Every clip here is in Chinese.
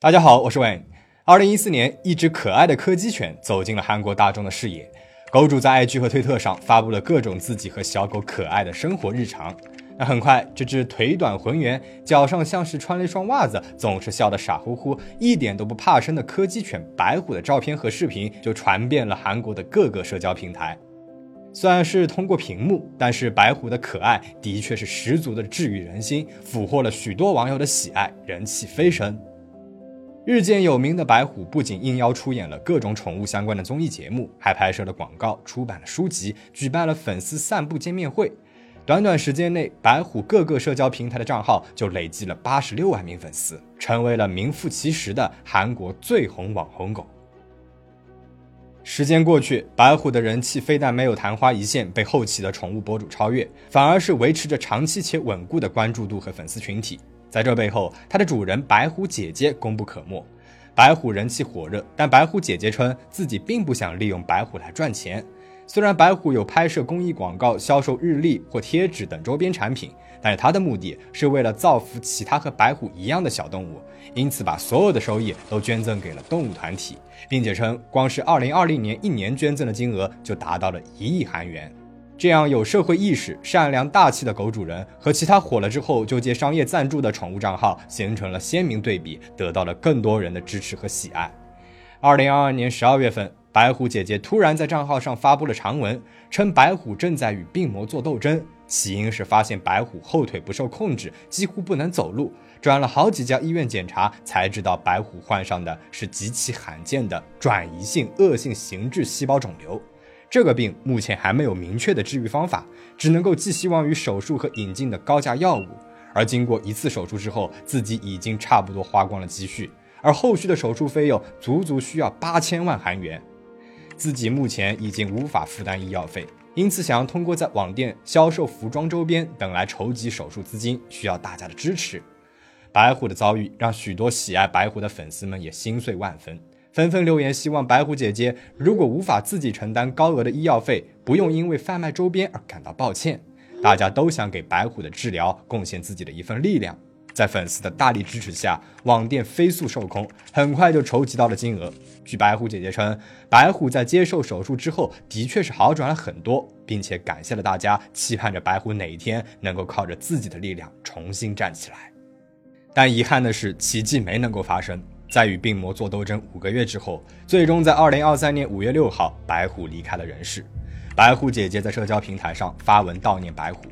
大家好，我是 Wayne。二零一四年，一只可爱的柯基犬走进了韩国大众的视野。狗主在 IG 和推特上发布了各种自己和小狗可爱的生活日常。那很快，这只腿短浑圆、脚上像是穿了一双袜子、总是笑得傻乎乎、一点都不怕生的柯基犬白虎的照片和视频就传遍了韩国的各个社交平台。虽然是通过屏幕，但是白虎的可爱的确是十足的治愈人心，俘获了许多网友的喜爱，人气飞升。日渐有名的白虎不仅应邀出演了各种宠物相关的综艺节目，还拍摄了广告、出版了书籍、举办了粉丝散步见面会。短短时间内，白虎各个社交平台的账号就累计了八十六万名粉丝，成为了名副其实的韩国最红网红狗。时间过去，白虎的人气非但没有昙花一现被后期的宠物博主超越，反而是维持着长期且稳固的关注度和粉丝群体。在这背后，它的主人白虎姐姐功不可没。白虎人气火热，但白虎姐姐称自己并不想利用白虎来赚钱。虽然白虎有拍摄公益广告、销售日历或贴纸等周边产品，但是它的目的是为了造福其他和白虎一样的小动物，因此把所有的收益都捐赠给了动物团体，并且称光是2020年一年捐赠的金额就达到了一亿韩元。这样有社会意识、善良大气的狗主人和其他火了之后就接商业赞助的宠物账号形成了鲜明对比，得到了更多人的支持和喜爱。二零二二年十二月份，白虎姐姐突然在账号上发布了长文，称白虎正在与病魔做斗争。起因是发现白虎后腿不受控制，几乎不能走路，转了好几家医院检查，才知道白虎患上的是极其罕见的转移性恶性形质细胞肿瘤。这个病目前还没有明确的治愈方法，只能够寄希望于手术和引进的高价药物。而经过一次手术之后，自己已经差不多花光了积蓄，而后续的手术费用足足需要八千万韩元，自己目前已经无法负担医药费，因此想要通过在网店销售服装周边等来筹集手术资金，需要大家的支持。白虎的遭遇让许多喜爱白虎的粉丝们也心碎万分。纷纷留言，希望白虎姐姐如果无法自己承担高额的医药费，不用因为贩卖周边而感到抱歉。大家都想给白虎的治疗贡献自己的一份力量。在粉丝的大力支持下，网店飞速售空，很快就筹集到了金额。据白虎姐姐称，白虎在接受手术之后的确是好转了很多，并且感谢了大家，期盼着白虎哪一天能够靠着自己的力量重新站起来。但遗憾的是，奇迹没能够发生。在与病魔做斗争五个月之后，最终在二零二三年五月六号，白虎离开了人世。白虎姐姐在社交平台上发文悼念白虎：“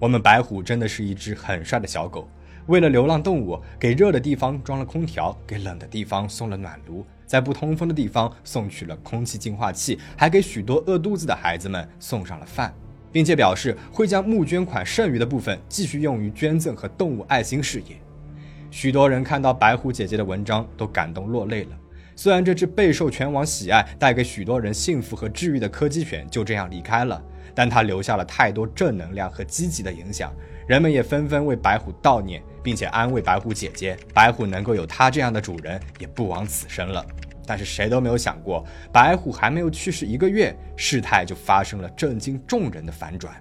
我们白虎真的是一只很帅的小狗，为了流浪动物，给热的地方装了空调，给冷的地方送了暖炉，在不通风的地方送去了空气净化器，还给许多饿肚子的孩子们送上了饭，并且表示会将募捐款剩余的部分继续用于捐赠和动物爱心事业。”许多人看到白虎姐姐的文章都感动落泪了。虽然这只备受全网喜爱、带给许多人幸福和治愈的柯基犬就这样离开了，但它留下了太多正能量和积极的影响。人们也纷纷为白虎悼念，并且安慰白虎姐姐：白虎能够有它这样的主人，也不枉此生了。但是谁都没有想过，白虎还没有去世一个月，事态就发生了震惊众人的反转。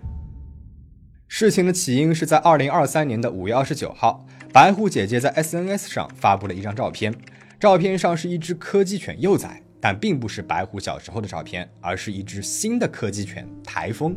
事情的起因是在二零二三年的五月二十九号。白虎姐姐在 SNS 上发布了一张照片，照片上是一只柯基犬幼崽，但并不是白虎小时候的照片，而是一只新的柯基犬台风。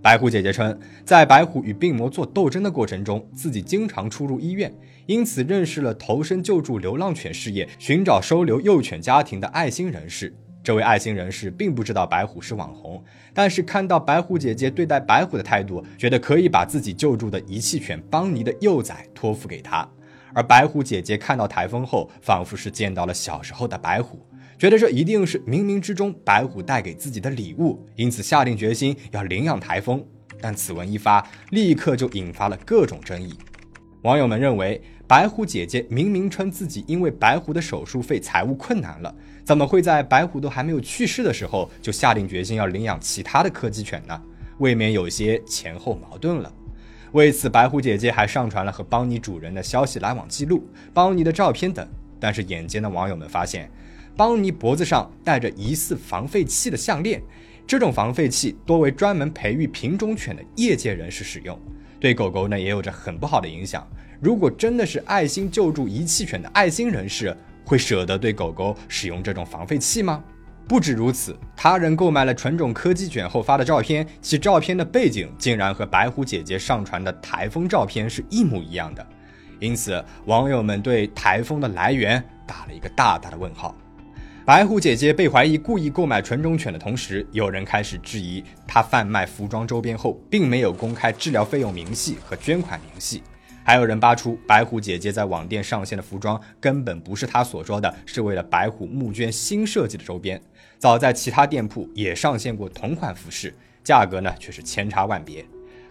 白虎姐姐称，在白虎与病魔做斗争的过程中，自己经常出入医院，因此认识了投身救助流浪犬事业、寻找收留幼犬家庭的爱心人士。这位爱心人士并不知道白虎是网红，但是看到白虎姐姐对待白虎的态度，觉得可以把自己救助的遗弃犬邦尼的幼崽托付给他。而白虎姐姐看到台风后，仿佛是见到了小时候的白虎，觉得这一定是冥冥之中白虎带给自己的礼物，因此下定决心要领养台风。但此文一发，立刻就引发了各种争议。网友们认为，白狐姐姐明明称自己因为白狐的手术费财务困难了，怎么会在白狐都还没有去世的时候就下定决心要领养其他的柯基犬呢？未免有些前后矛盾了。为此，白狐姐姐还上传了和邦尼主人的消息来往记录、邦尼的照片等。但是，眼尖的网友们发现，邦尼脖子上戴着疑似防废器的项链，这种防废器多为专门培育品种犬的业界人士使用。对狗狗呢也有着很不好的影响，如果真的是爱心救助遗弃犬的爱心人士，会舍得对狗狗使用这种防废器吗？不止如此，他人购买了纯种柯基犬后发的照片，其照片的背景竟然和白狐姐姐上传的台风照片是一模一样的。因此，网友们对台风的来源打了一个大大的问号。白狐姐姐被怀疑故意购买纯种犬的同时，有人开始质疑她贩卖服装周边后，并没有公开治疗费用明细和捐款明细。还有人扒出白虎姐姐在网店上线的服装根本不是她所说的，是为了白虎募捐新设计的周边。早在其他店铺也上线过同款服饰，价格呢却是千差万别。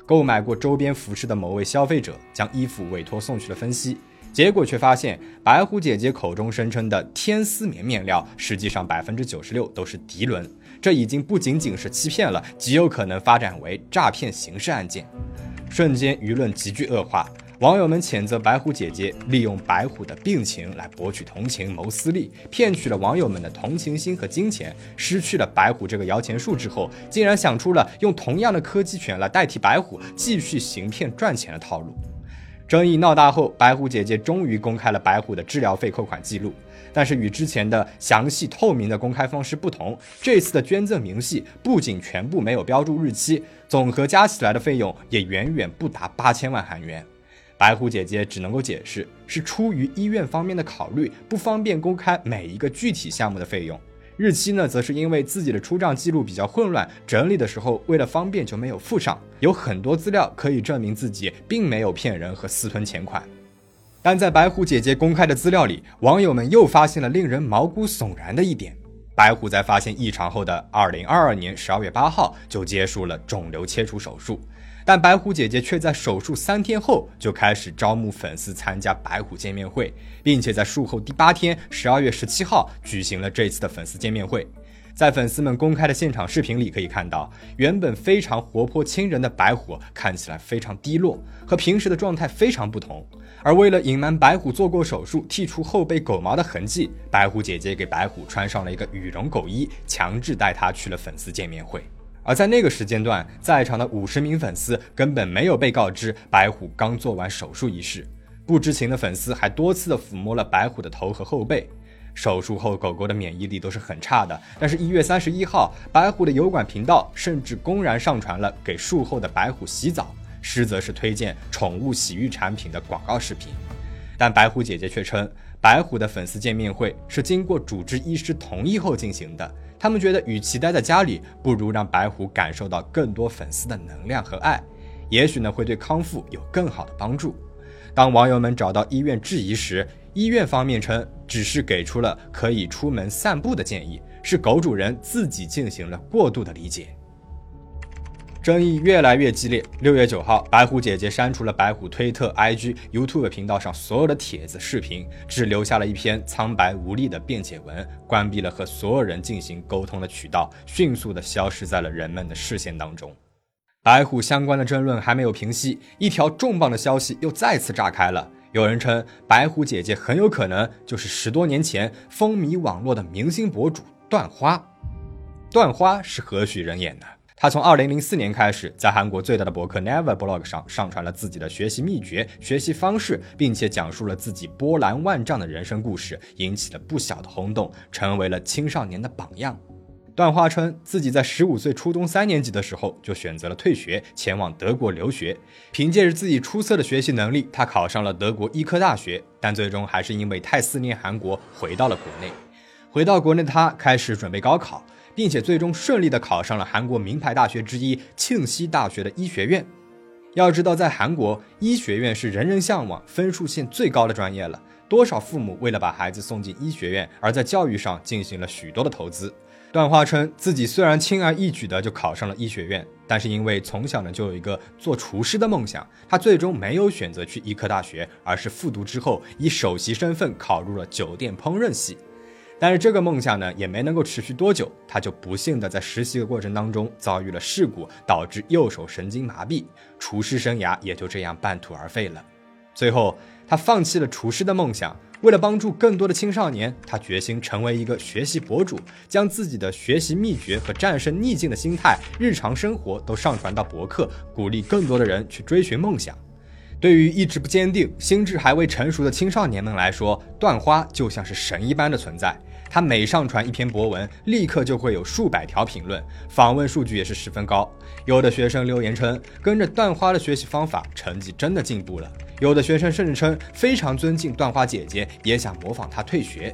购买过周边服饰的某位消费者将衣服委托送去了分析。结果却发现，白虎姐姐口中声称的天丝棉面料，实际上百分之九十六都是涤纶。这已经不仅仅是欺骗了，极有可能发展为诈骗刑事案件。瞬间舆论急剧恶化，网友们谴责白虎姐姐利用白虎的病情来博取同情、谋私利，骗取了网友们的同情心和金钱。失去了白虎这个摇钱树之后，竟然想出了用同样的柯基犬来代替白虎，继续行骗赚钱的套路。争议闹大后，白虎姐姐终于公开了白虎的治疗费扣款记录。但是与之前的详细透明的公开方式不同，这次的捐赠明细不仅全部没有标注日期，总和加起来的费用也远远不达八千万韩元。白虎姐姐只能够解释是出于医院方面的考虑，不方便公开每一个具体项目的费用。日期呢，则是因为自己的出账记录比较混乱，整理的时候为了方便就没有附上。有很多资料可以证明自己并没有骗人和私吞钱款。但在白虎姐姐公开的资料里，网友们又发现了令人毛骨悚然的一点：白虎在发现异常后的2022年12月8号就结束了肿瘤切除手术。但白虎姐姐却在手术三天后就开始招募粉丝参加白虎见面会，并且在术后第八天，十二月十七号举行了这次的粉丝见面会。在粉丝们公开的现场视频里可以看到，原本非常活泼亲人的白虎看起来非常低落，和平时的状态非常不同。而为了隐瞒白虎做过手术剔除后背狗毛的痕迹，白虎姐姐给白虎穿上了一个羽绒狗衣，强制带他去了粉丝见面会。而在那个时间段，在场的五十名粉丝根本没有被告知白虎刚做完手术一事。不知情的粉丝还多次的抚摸了白虎的头和后背。手术后，狗狗的免疫力都是很差的。但是，一月三十一号，白虎的油管频道甚至公然上传了给术后的白虎洗澡，实则是推荐宠物洗浴产品的广告视频。但白虎姐姐却称，白虎的粉丝见面会是经过主治医师同意后进行的。他们觉得，与其待在家里，不如让白虎感受到更多粉丝的能量和爱，也许呢会对康复有更好的帮助。当网友们找到医院质疑时，医院方面称只是给出了可以出门散步的建议，是狗主人自己进行了过度的理解。争议越来越激烈。六月九号，白虎姐姐删除了白虎推特、IG、YouTube 频道上所有的帖子、视频，只留下了一篇苍白无力的辩解文，关闭了和所有人进行沟通的渠道，迅速的消失在了人们的视线当中。白虎相关的争论还没有平息，一条重磅的消息又再次炸开了。有人称，白虎姐姐很有可能就是十多年前风靡网络的明星博主段花。段花是何许人也呢？他从二零零四年开始，在韩国最大的博客 Never Blog 上上传了自己的学习秘诀、学习方式，并且讲述了自己波澜万丈的人生故事，引起了不小的轰动，成为了青少年的榜样。段花称自己在十五岁初中三年级的时候就选择了退学，前往德国留学。凭借着自己出色的学习能力，他考上了德国医科大学，但最终还是因为太思念韩国，回到了国内。回到国内的他开始准备高考。并且最终顺利的考上了韩国名牌大学之一庆熙大学的医学院。要知道，在韩国，医学院是人人向往、分数线最高的专业了。多少父母为了把孩子送进医学院，而在教育上进行了许多的投资。段花称自己虽然轻而易举的就考上了医学院，但是因为从小呢就有一个做厨师的梦想，他最终没有选择去医科大学，而是复读之后以首席身份考入了酒店烹饪系。但是这个梦想呢，也没能够持续多久，他就不幸的在实习的过程当中遭遇了事故，导致右手神经麻痹，厨师生涯也就这样半途而废了。最后，他放弃了厨师的梦想，为了帮助更多的青少年，他决心成为一个学习博主，将自己的学习秘诀和战胜逆境的心态、日常生活都上传到博客，鼓励更多的人去追寻梦想。对于意志不坚定、心智还未成熟的青少年们来说，段花就像是神一般的存在。他每上传一篇博文，立刻就会有数百条评论，访问数据也是十分高。有的学生留言称，跟着段花的学习方法，成绩真的进步了。有的学生甚至称非常尊敬段花姐姐，也想模仿她退学。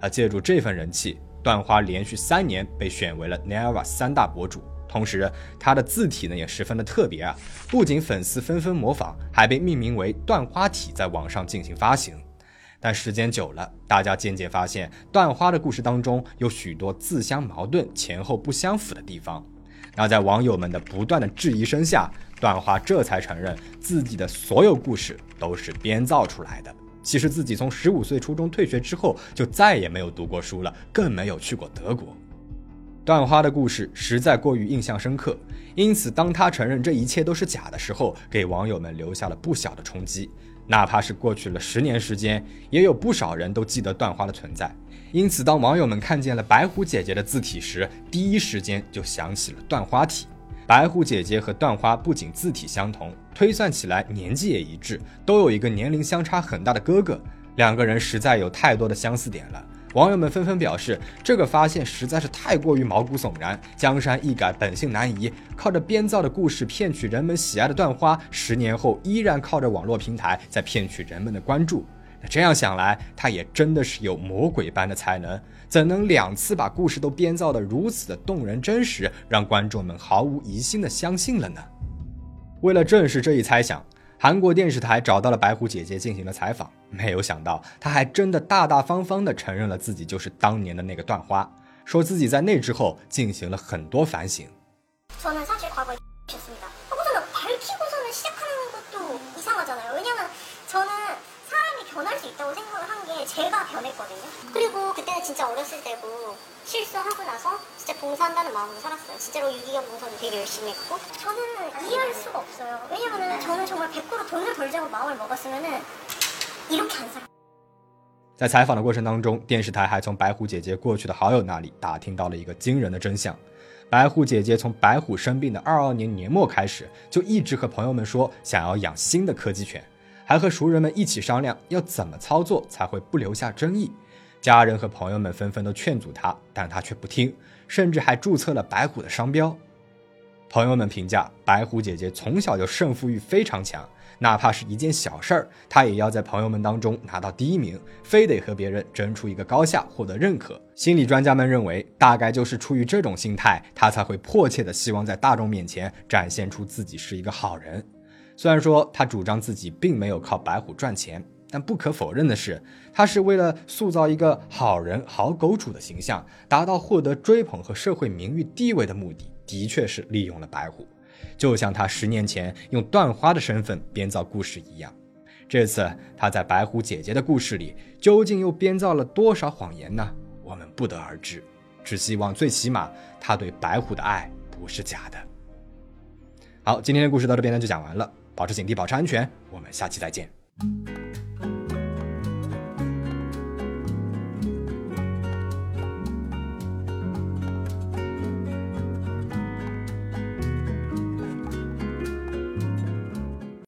而借助这份人气，段花连续三年被选为了 Neva 三大博主。同时，它的字体呢也十分的特别啊，不仅粉丝纷纷模仿，还被命名为“段花体”在网上进行发行。但时间久了，大家渐渐发现，段花的故事当中有许多自相矛盾、前后不相符的地方。那在网友们的不断的质疑声下，段花这才承认自己的所有故事都是编造出来的。其实自己从十五岁初中退学之后，就再也没有读过书了，更没有去过德国。段花的故事实在过于印象深刻，因此当他承认这一切都是假的时候，给网友们留下了不小的冲击。哪怕是过去了十年时间，也有不少人都记得段花的存在。因此，当网友们看见了白虎姐姐的字体时，第一时间就想起了段花体。白虎姐姐和段花不仅字体相同，推算起来年纪也一致，都有一个年龄相差很大的哥哥，两个人实在有太多的相似点了。网友们纷纷表示，这个发现实在是太过于毛骨悚然。江山易改，本性难移。靠着编造的故事骗取人们喜爱的段花，十年后依然靠着网络平台在骗取人们的关注。那这样想来，他也真的是有魔鬼般的才能，怎能两次把故事都编造的如此的动人真实，让观众们毫无疑心的相信了呢？为了证实这一猜想。韩国电视台找到了白虎姐姐进行了采访，没有想到他还真的大大方方地承认了自己就是当年的那个段花，说自己在那之后进行了很多反省。在采访的过程当中，电视台还从白虎姐姐过去的好友那里打听到了一个惊人的真相：白虎姐姐从白虎生病的二二年年末开始，就一直和朋友们说想要养新的柯基犬。还和熟人们一起商量要怎么操作才会不留下争议，家人和朋友们纷纷都劝阻他，但他却不听，甚至还注册了白虎的商标。朋友们评价白虎姐姐从小就胜负欲非常强，哪怕是一件小事儿，他也要在朋友们当中拿到第一名，非得和别人争出一个高下，获得认可。心理专家们认为，大概就是出于这种心态，他才会迫切的希望在大众面前展现出自己是一个好人。虽然说他主张自己并没有靠白虎赚钱，但不可否认的是，他是为了塑造一个好人、好狗主的形象，达到获得追捧和社会名誉地位的目的，的确是利用了白虎，就像他十年前用断花的身份编造故事一样。这次他在白虎姐姐的故事里，究竟又编造了多少谎言呢？我们不得而知。只希望最起码他对白虎的爱不是假的。好，今天的故事到这边呢就讲完了。保持警惕，保持安全。我们下期再见。